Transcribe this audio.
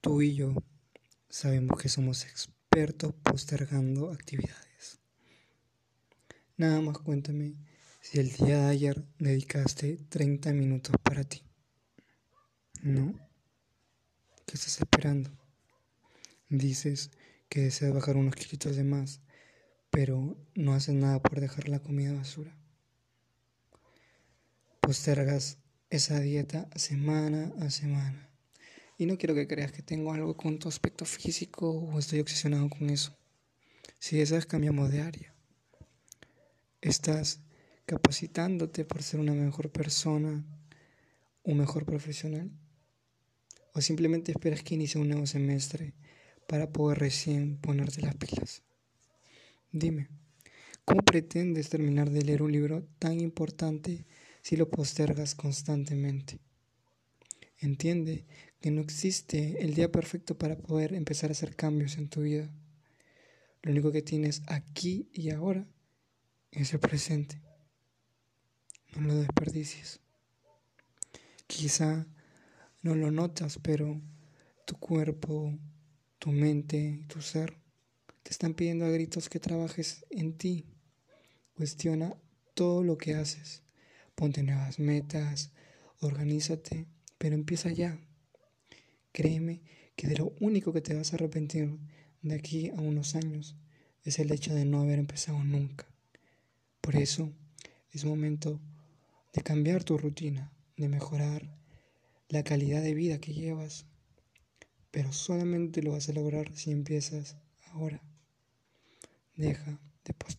Tú y yo sabemos que somos expertos postergando actividades. Nada más cuéntame si el día de ayer dedicaste 30 minutos para ti. ¿No? ¿Qué estás esperando? Dices que deseas bajar unos kilitos de más, pero no haces nada por dejar la comida basura. Postergas esa dieta semana a semana y no quiero que creas que tengo algo con tu aspecto físico o estoy obsesionado con eso. Si deseas, cambiamos de área. Estás capacitándote por ser una mejor persona, un mejor profesional. O simplemente esperas que inicie un nuevo semestre para poder recién ponerte las pilas. Dime, ¿cómo pretendes terminar de leer un libro tan importante si lo postergas constantemente? Entiende que no existe el día perfecto para poder empezar a hacer cambios en tu vida. Lo único que tienes aquí y ahora es el presente. No lo desperdicies. Quizá no lo notas, pero tu cuerpo, tu mente tu ser te están pidiendo a gritos que trabajes en ti. Cuestiona todo lo que haces. Ponte nuevas metas, organízate pero empieza ya. Créeme que de lo único que te vas a arrepentir de aquí a unos años es el hecho de no haber empezado nunca. Por eso es momento de cambiar tu rutina, de mejorar la calidad de vida que llevas, pero solamente lo vas a lograr si empiezas ahora. Deja de postergar.